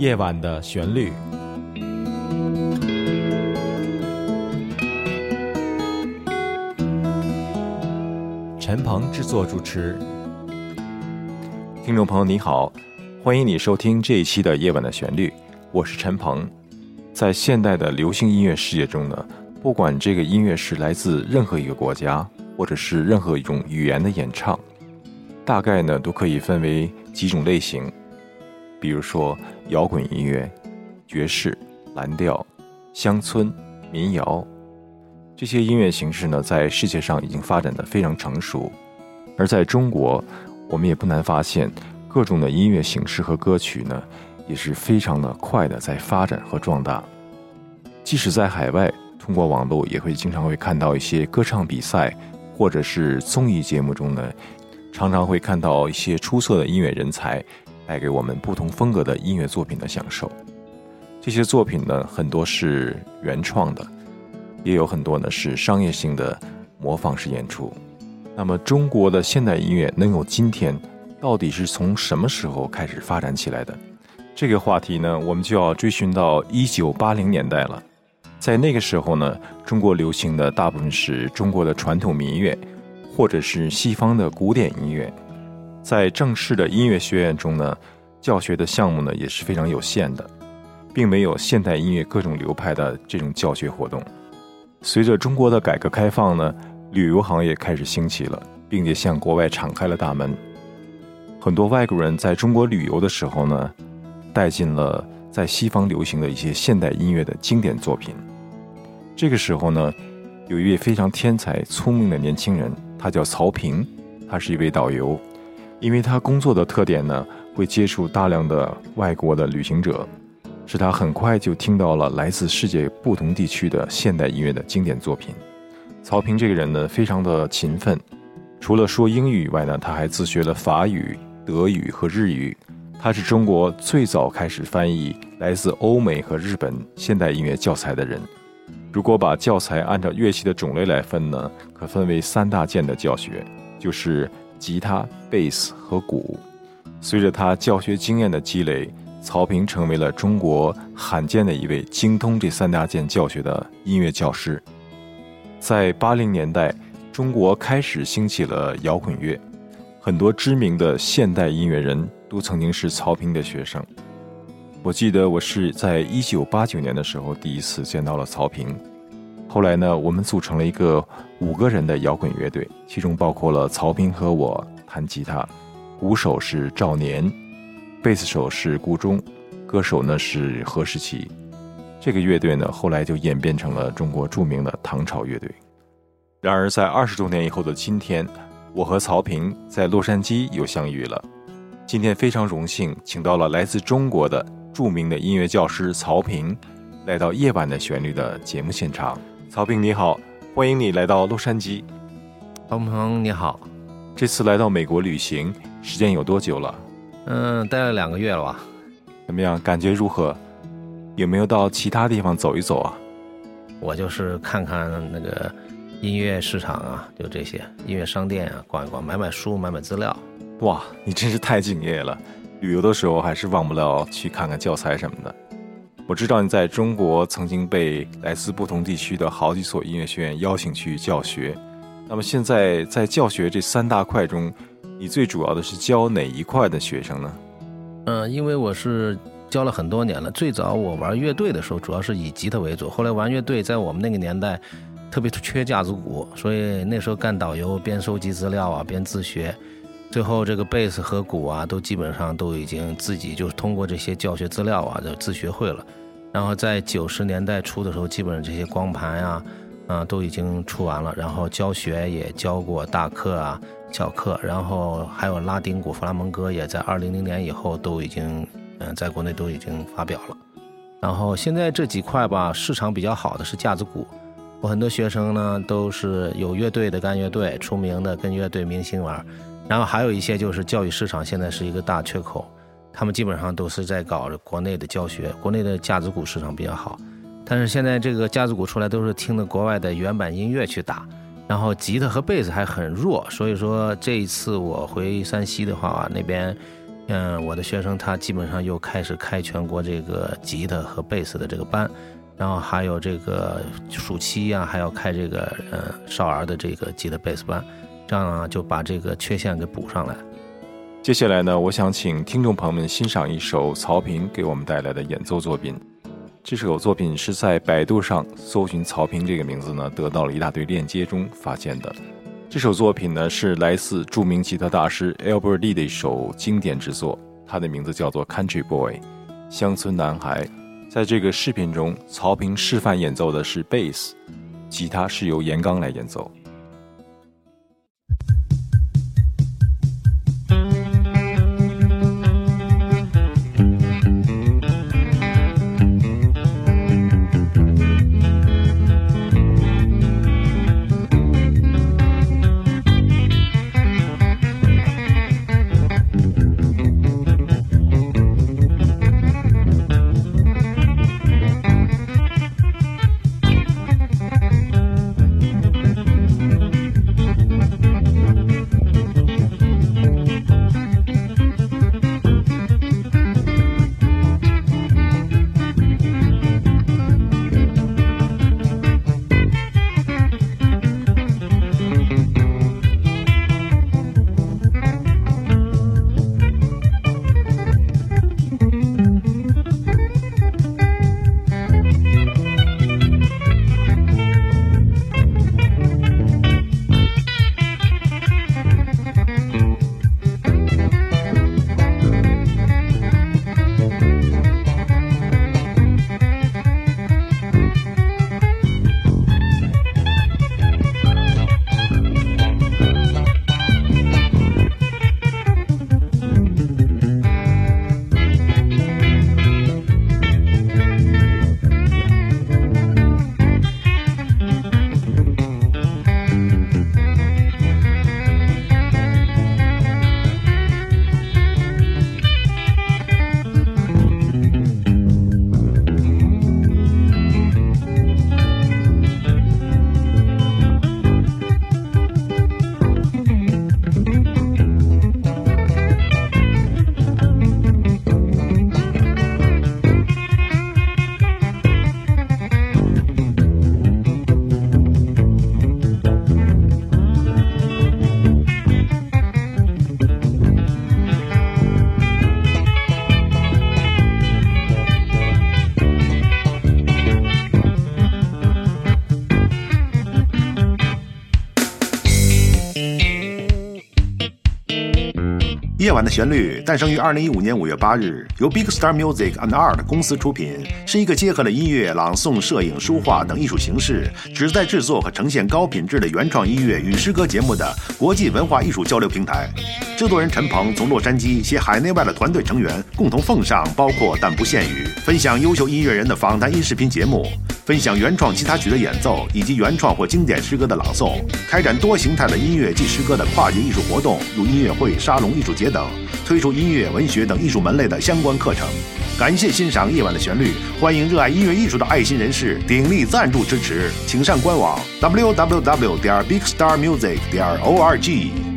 夜晚的旋律。陈鹏制作主持。听众朋友你好，欢迎你收听这一期的《夜晚的旋律》，我是陈鹏。在现代的流行音乐世界中呢，不管这个音乐是来自任何一个国家，或者是任何一种语言的演唱，大概呢都可以分为几种类型，比如说摇滚音乐、爵士、蓝调、乡村、民谣。这些音乐形式呢，在世界上已经发展的非常成熟，而在中国，我们也不难发现，各种的音乐形式和歌曲呢，也是非常的快的在发展和壮大。即使在海外，通过网络也会经常会看到一些歌唱比赛，或者是综艺节目中呢，常常会看到一些出色的音乐人才，带给我们不同风格的音乐作品的享受。这些作品呢，很多是原创的。也有很多呢是商业性的模仿式演出。那么中国的现代音乐能有今天，到底是从什么时候开始发展起来的？这个话题呢，我们就要追寻到一九八零年代了。在那个时候呢，中国流行的大部分是中国的传统民乐，或者是西方的古典音乐。在正式的音乐学院中呢，教学的项目呢也是非常有限的，并没有现代音乐各种流派的这种教学活动。随着中国的改革开放呢，旅游行业开始兴起了，并且向国外敞开了大门。很多外国人在中国旅游的时候呢，带进了在西方流行的一些现代音乐的经典作品。这个时候呢，有一位非常天才聪明的年轻人，他叫曹平，他是一位导游。因为他工作的特点呢，会接触大量的外国的旅行者。使他很快就听到了来自世界不同地区的现代音乐的经典作品。曹平这个人呢，非常的勤奋，除了说英语以外呢，他还自学了法语、德语和日语。他是中国最早开始翻译来自欧美和日本现代音乐教材的人。如果把教材按照乐器的种类来分呢，可分为三大件的教学，就是吉他、贝斯和鼓。随着他教学经验的积累。曹平成为了中国罕见的一位精通这三大件教学的音乐教师。在八零年代，中国开始兴起了摇滚乐，很多知名的现代音乐人都曾经是曹平的学生。我记得我是在一九八九年的时候第一次见到了曹平。后来呢，我们组成了一个五个人的摇滚乐队，其中包括了曹平和我弹吉他，鼓手是赵年。贝斯手是顾中，歌手呢是何世奇。这个乐队呢后来就演变成了中国著名的唐朝乐队。然而，在二十多年以后的今天，我和曹平在洛杉矶又相遇了。今天非常荣幸，请到了来自中国的著名的音乐教师曹平，来到《夜晚的旋律》的节目现场。曹平你好，欢迎你来到洛杉矶。王鹏你好，这次来到美国旅行，时间有多久了？嗯，待了两个月了吧？怎么样？感觉如何？有没有到其他地方走一走啊？我就是看看那个音乐市场啊，就这些音乐商店啊，逛一逛，买买书，买买资料。哇，你真是太敬业了！旅游的时候还是忘不了去看看教材什么的。我知道你在中国曾经被来自不同地区的好几所音乐学院邀请去教学。那么现在在教学这三大块中，你最主要的是教哪一块的学生呢？嗯，因为我是教了很多年了。最早我玩乐队的时候，主要是以吉他为主。后来玩乐队，在我们那个年代，特别缺架子鼓，所以那时候干导游，边收集资料啊，边自学。最后这个贝斯和鼓啊，都基本上都已经自己就通过这些教学资料啊，就自学会了。然后在九十年代初的时候，基本上这些光盘呀，啊，都已经出完了。然后教学也教过大课啊。小课，然后还有拉丁鼓、弗拉门戈，也在二零零年以后都已经，嗯，在国内都已经发表了。然后现在这几块吧，市场比较好的是架子鼓。我很多学生呢都是有乐队的干乐队，出名的跟乐队明星玩。然后还有一些就是教育市场现在是一个大缺口，他们基本上都是在搞国内的教学。国内的架子鼓市场比较好，但是现在这个架子鼓出来都是听的国外的原版音乐去打。然后吉他和贝斯还很弱，所以说这一次我回山西的话，那边嗯，我的学生他基本上又开始开全国这个吉他和贝斯的这个班，然后还有这个暑期呀，还要开这个呃少儿的这个吉他贝斯班，这样啊就把这个缺陷给补上来。接下来呢，我想请听众朋友们欣赏一首曹平给我们带来的演奏作品。这首作品是在百度上搜寻曹平这个名字呢，得到了一大堆链接中发现的。这首作品呢是来自著名吉他大师 Albert Lee 的一首经典之作，它的名字叫做《Country Boy》，乡村男孩。在这个视频中，曹平示范演奏的是贝斯，吉他是由严刚来演奏。夜晚的旋律诞生于二零一五年五月八日，由 Big Star Music and Art 公司出品，是一个结合了音乐、朗诵、摄影、书画等艺术形式，旨在制作和呈现高品质的原创音乐与诗歌节目的国际文化艺术交流平台。制作人陈鹏从洛杉矶携海内外的团队成员共同奉上包括但不限于分享优秀音乐人的访谈音视频节目，分享原创吉他曲的演奏以及原创或经典诗歌的朗诵，开展多形态的音乐及诗歌的跨界艺术活动，如音乐会、沙龙、艺术节等。推出音乐、文学等艺术门类的相关课程。感谢欣赏夜晚的旋律，欢迎热爱音乐艺术的爱心人士鼎力赞助支持，请上官网 www. 点 bigstarmusic. 点 org。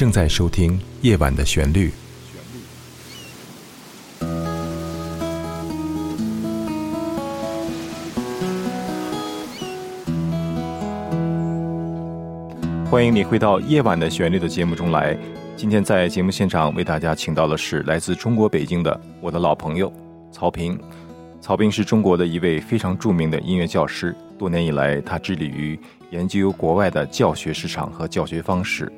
正在收听《夜晚的旋律》。欢迎你回到《夜晚的旋律》的节目中来。今天在节目现场为大家请到的是来自中国北京的我的老朋友曹平。曹平是中国的一位非常著名的音乐教师，多年以来他致力于研究国外的教学市场和教学方式。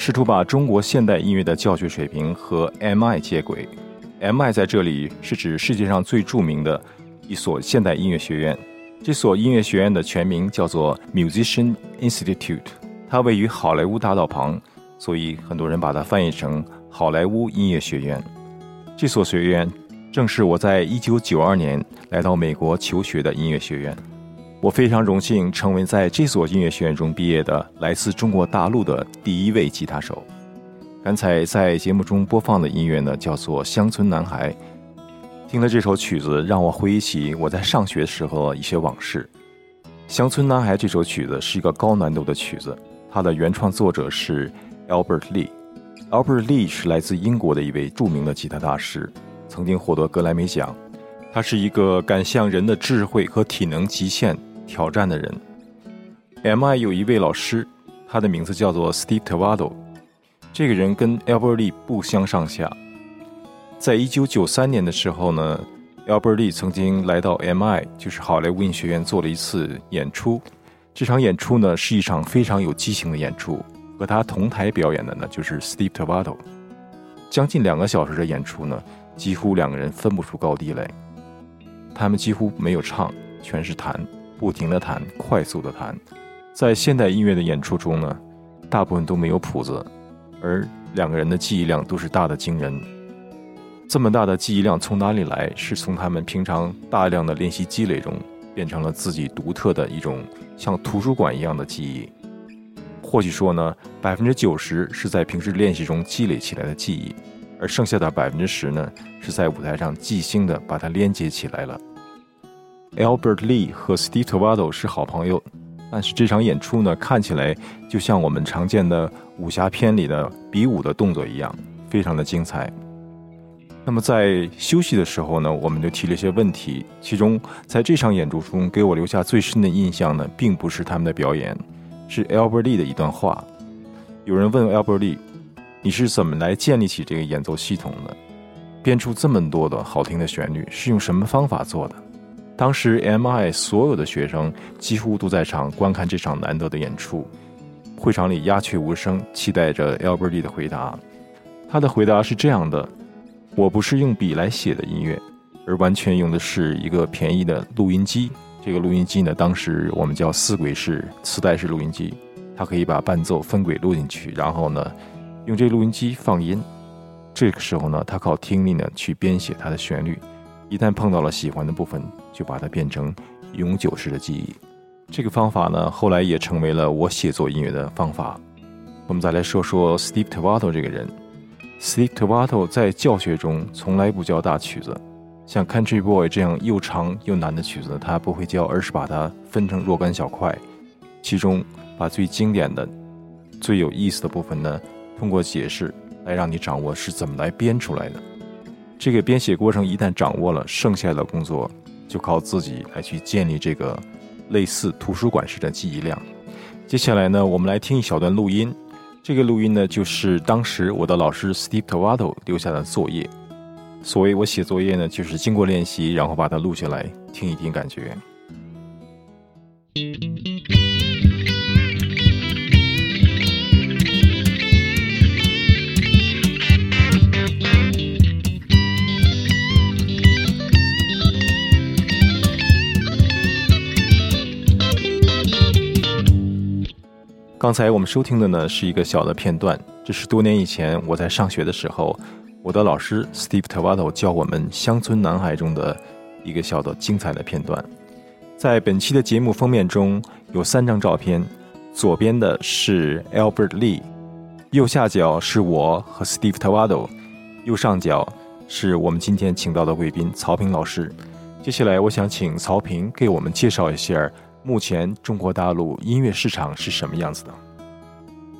试图把中国现代音乐的教学水平和 MI 接轨。MI 在这里是指世界上最著名的一所现代音乐学院，这所音乐学院的全名叫做 Musician Institute，它位于好莱坞大道旁，所以很多人把它翻译成好莱坞音乐学院。这所学院正是我在一九九二年来到美国求学的音乐学院。我非常荣幸成为在这所音乐学院中毕业的来自中国大陆的第一位吉他手。刚才在节目中播放的音乐呢，叫做《乡村男孩》。听了这首曲子，让我回忆起我在上学时候一些往事。《乡村男孩》这首曲子是一个高难度的曲子，它的原创作者是 Albert Lee。Albert Lee 是来自英国的一位著名的吉他大师，曾经获得格莱美奖。他是一个敢向人的智慧和体能极限挑战的人。M.I 有一位老师，他的名字叫做 Steve Tavado。这个人跟 Albert Lee 不相上下。在一九九三年的时候呢，Albert Lee 曾经来到 M.I，就是好莱坞音学院做了一次演出。这场演出呢是一场非常有激情的演出，和他同台表演的呢就是 Steve Tavado。将近两个小时的演出呢，几乎两个人分不出高低来。他们几乎没有唱，全是弹，不停的弹，快速的弹。在现代音乐的演出中呢，大部分都没有谱子。而两个人的记忆量都是大的惊人，这么大的记忆量从哪里来？是从他们平常大量的练习积累中，变成了自己独特的一种像图书馆一样的记忆。或许说呢，百分之九十是在平时练习中积累起来的记忆，而剩下的百分之十呢，是在舞台上即兴的把它连接起来了。Albert Lee 和 Steve Tavado 是好朋友。但是这场演出呢，看起来就像我们常见的武侠片里的比武的动作一样，非常的精彩。那么在休息的时候呢，我们就提了一些问题。其中，在这场演出中给我留下最深的印象呢，并不是他们的表演，是 Albert Lee 的一段话。有人问 Albert Lee：“ 你是怎么来建立起这个演奏系统的？编出这么多的好听的旋律，是用什么方法做的？”当时，M.I 所有的学生几乎都在场观看这场难得的演出，会场里鸦雀无声，期待着 Albert Lee 的回答。他的回答是这样的：“我不是用笔来写的音乐，而完全用的是一个便宜的录音机。这个录音机呢，当时我们叫四轨式磁带式录音机，它可以把伴奏分轨录进去，然后呢，用这录音机放音。这个时候呢，他靠听力呢去编写它的旋律。”一旦碰到了喜欢的部分，就把它变成永久式的记忆。这个方法呢，后来也成为了我写作音乐的方法。我们再来说说 Steve Tavato 这个人。Steve Tavato 在教学中从来不教大曲子，像 Country Boy 这样又长又难的曲子，他不会教，而是把它分成若干小块，其中把最经典的、最有意思的部分呢，通过解释来让你掌握是怎么来编出来的。这个编写过程一旦掌握了，剩下的工作就靠自己来去建立这个类似图书馆式的记忆量。接下来呢，我们来听一小段录音。这个录音呢，就是当时我的老师 Steve Tavado 留下的作业。所谓我写作业呢，就是经过练习，然后把它录下来，听一听感觉。刚才我们收听的呢是一个小的片段，这是多年以前我在上学的时候，我的老师 Steve Tavado 教我们《乡村男孩》中的一个小的精彩的片段。在本期的节目封面中有三张照片，左边的是 Albert Lee，右下角是我和 Steve Tavado，右上角是我们今天请到的贵宾曹平老师。接下来我想请曹平给我们介绍一下。目前中国大陆音乐市场是什么样子的？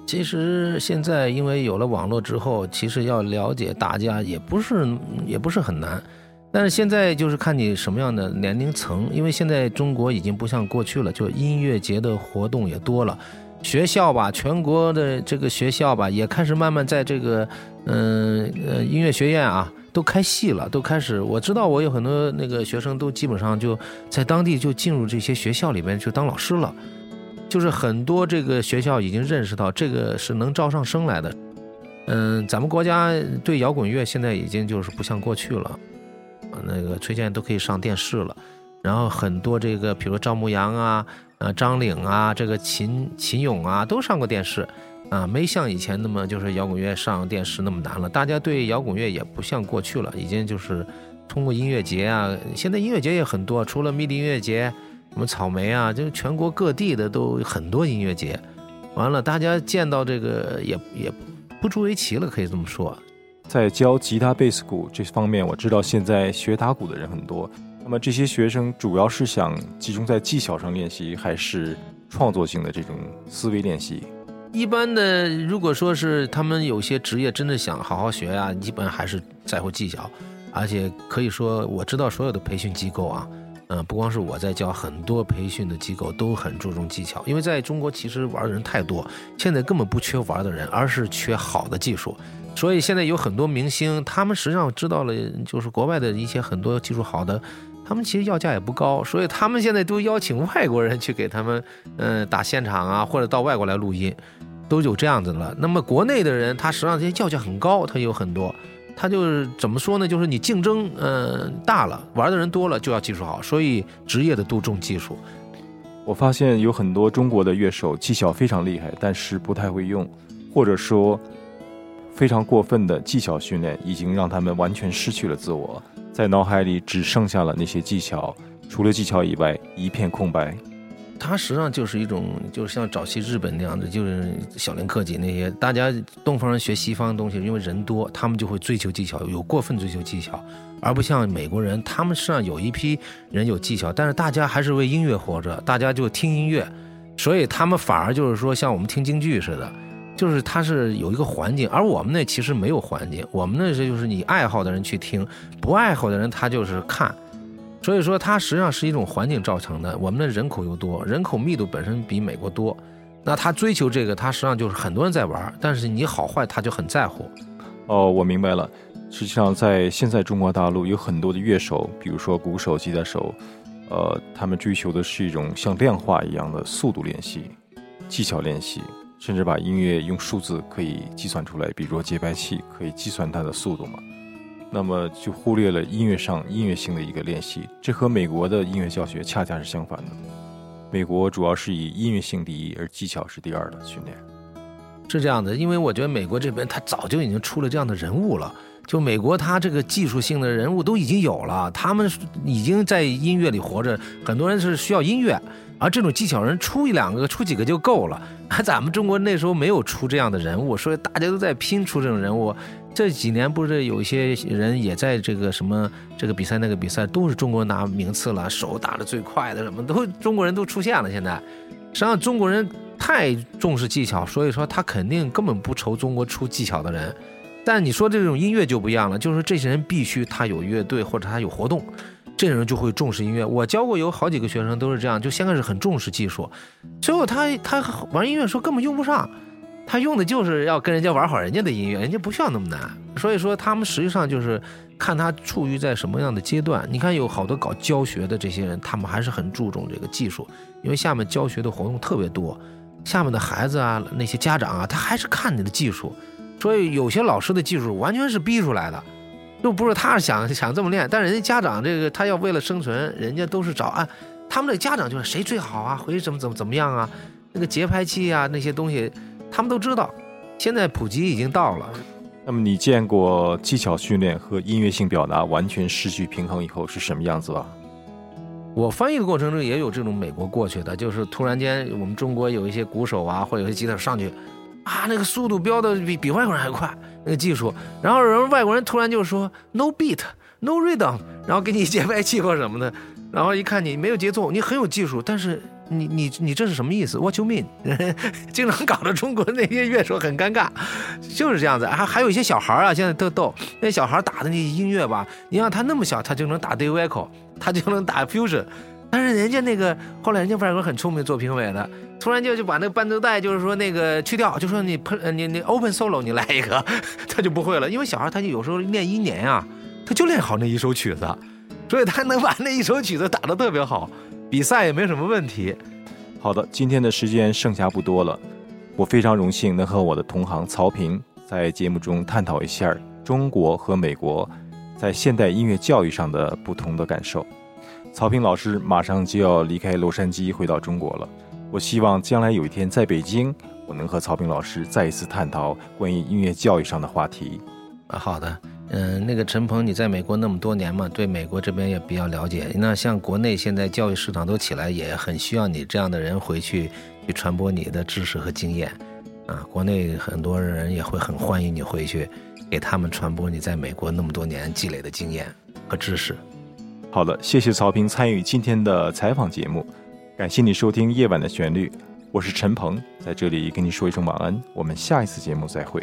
其实现在因为有了网络之后，其实要了解大家也不是也不是很难。但是现在就是看你什么样的年龄层，因为现在中国已经不像过去了，就音乐节的活动也多了，学校吧，全国的这个学校吧，也开始慢慢在这个嗯呃音乐学院啊。都开戏了，都开始。我知道，我有很多那个学生都基本上就在当地就进入这些学校里面去当老师了。就是很多这个学校已经认识到这个是能招上生来的。嗯，咱们国家对摇滚乐现在已经就是不像过去了，那个崔健都可以上电视了。然后很多这个，比如赵牧阳啊、呃张岭啊、这个秦秦勇啊，都上过电视，啊，没像以前那么就是摇滚乐上电视那么难了。大家对摇滚乐也不像过去了，已经就是通过音乐节啊，现在音乐节也很多，除了迷笛音乐节，什么草莓啊，就全国各地的都很多音乐节。完了，大家见到这个也也不足为奇了，可以这么说。在教吉他、贝斯、鼓这方面，我知道现在学打鼓的人很多。那么这些学生主要是想集中在技巧上练习，还是创作性的这种思维练习？一般的，如果说是他们有些职业真的想好好学啊，基本还是在乎技巧。而且可以说，我知道所有的培训机构啊，嗯，不光是我在教，很多培训的机构都很注重技巧。因为在中国，其实玩的人太多，现在根本不缺玩的人，而是缺好的技术。所以现在有很多明星，他们实际上知道了，就是国外的一些很多技术好的，他们其实要价也不高，所以他们现在都邀请外国人去给他们，嗯，打现场啊，或者到外国来录音，都有这样子了。那么国内的人，他实际上这些要价很高，他有很多，他就是怎么说呢？就是你竞争，嗯，大了，玩的人多了，就要技术好，所以职业的都重技术。我发现有很多中国的乐手技巧非常厉害，但是不太会用，或者说。非常过分的技巧训练已经让他们完全失去了自我，在脑海里只剩下了那些技巧，除了技巧以外一片空白。它实际上就是一种，就是像早期日本那样的，就是小林克己那些，大家东方人学西方的东西，因为人多，他们就会追求技巧，有过分追求技巧，而不像美国人，他们实际上有一批人有技巧，但是大家还是为音乐活着，大家就听音乐，所以他们反而就是说像我们听京剧似的。就是它是有一个环境，而我们那其实没有环境，我们那是就是你爱好的人去听，不爱好的人他就是看，所以说它实际上是一种环境造成的。我们的人口又多，人口密度本身比美国多，那他追求这个，他实际上就是很多人在玩，但是你好坏他就很在乎。哦，我明白了。实际上在现在中国大陆有很多的乐手，比如说鼓手、吉他手，呃，他们追求的是一种像量化一样的速度练习、技巧练习。甚至把音乐用数字可以计算出来，比如说节拍器可以计算它的速度嘛？那么就忽略了音乐上音乐性的一个练习，这和美国的音乐教学恰恰是相反的。美国主要是以音乐性第一，而技巧是第二的训练。是这样的，因为我觉得美国这边他早就已经出了这样的人物了。就美国他这个技术性的人物都已经有了，他们已经在音乐里活着，很多人是需要音乐。而这种技巧人出一两个、出几个就够了。咱们中国那时候没有出这样的人物，所以大家都在拼出这种人物。这几年不是有一些人也在这个什么这个比赛、那个比赛，都是中国拿名次了，手打的最快的，什么都中国人都出现了。现在，实际上中国人太重视技巧，所以说他肯定根本不愁中国出技巧的人。但你说这种音乐就不一样了，就是这些人必须他有乐队或者他有活动。这人就会重视音乐。我教过有好几个学生都是这样，就先开始很重视技术，最后他他玩音乐时候根本用不上，他用的就是要跟人家玩好人家的音乐，人家不需要那么难。所以说他们实际上就是看他处于在什么样的阶段。你看有好多搞教学的这些人，他们还是很注重这个技术，因为下面教学的活动特别多，下面的孩子啊那些家长啊，他还是看你的技术，所以有些老师的技术完全是逼出来的。又不是他是想想这么练，但人家家长这个他要为了生存，人家都是找啊，他们的家长就是谁最好啊，回去怎么怎么怎么样啊，那个节拍器啊那些东西，他们都知道。现在普及已经到了。那么你见过技巧训练和音乐性表达完全失去平衡以后是什么样子吧？我翻译的过程中也有这种美国过去的，就是突然间我们中国有一些鼓手啊，或者有些吉他手上去。啊，那个速度飙的比比外国人还快，那个技术，然后人外国人突然就说 no beat，no rhythm，然后给你一节拍器或什么的，然后一看你没有节奏，你很有技术，但是你你你这是什么意思？What you mean？经常搞得中国那些乐手很尴尬，就是这样子。还还有一些小孩啊，现在特逗，那小孩打的那音乐吧，你让他那么小，他就能打 Dave Echo，他就能打 fusion，但是人家那个后来人家外国很聪明，做评委的。突然就就把那个伴奏带，就是说那个去掉，就说你喷你你 open solo 你来一个，他就不会了，因为小孩他就有时候练一年啊，他就练好那一首曲子，所以他能把那一首曲子打得特别好，比赛也没什么问题。好的，今天的时间剩下不多了，我非常荣幸能和我的同行曹平在节目中探讨一下中国和美国在现代音乐教育上的不同的感受。曹平老师马上就要离开洛杉矶回到中国了。我希望将来有一天在北京，我能和曹平老师再一次探讨关于音乐教育上的话题。啊，好的，嗯，那个陈鹏，你在美国那么多年嘛，对美国这边也比较了解。那像国内现在教育市场都起来，也很需要你这样的人回去去传播你的知识和经验。啊，国内很多人也会很欢迎你回去，给他们传播你在美国那么多年积累的经验和知识。好的，谢谢曹平参与今天的采访节目。感谢你收听《夜晚的旋律》，我是陈鹏，在这里跟你说一声晚安，我们下一次节目再会。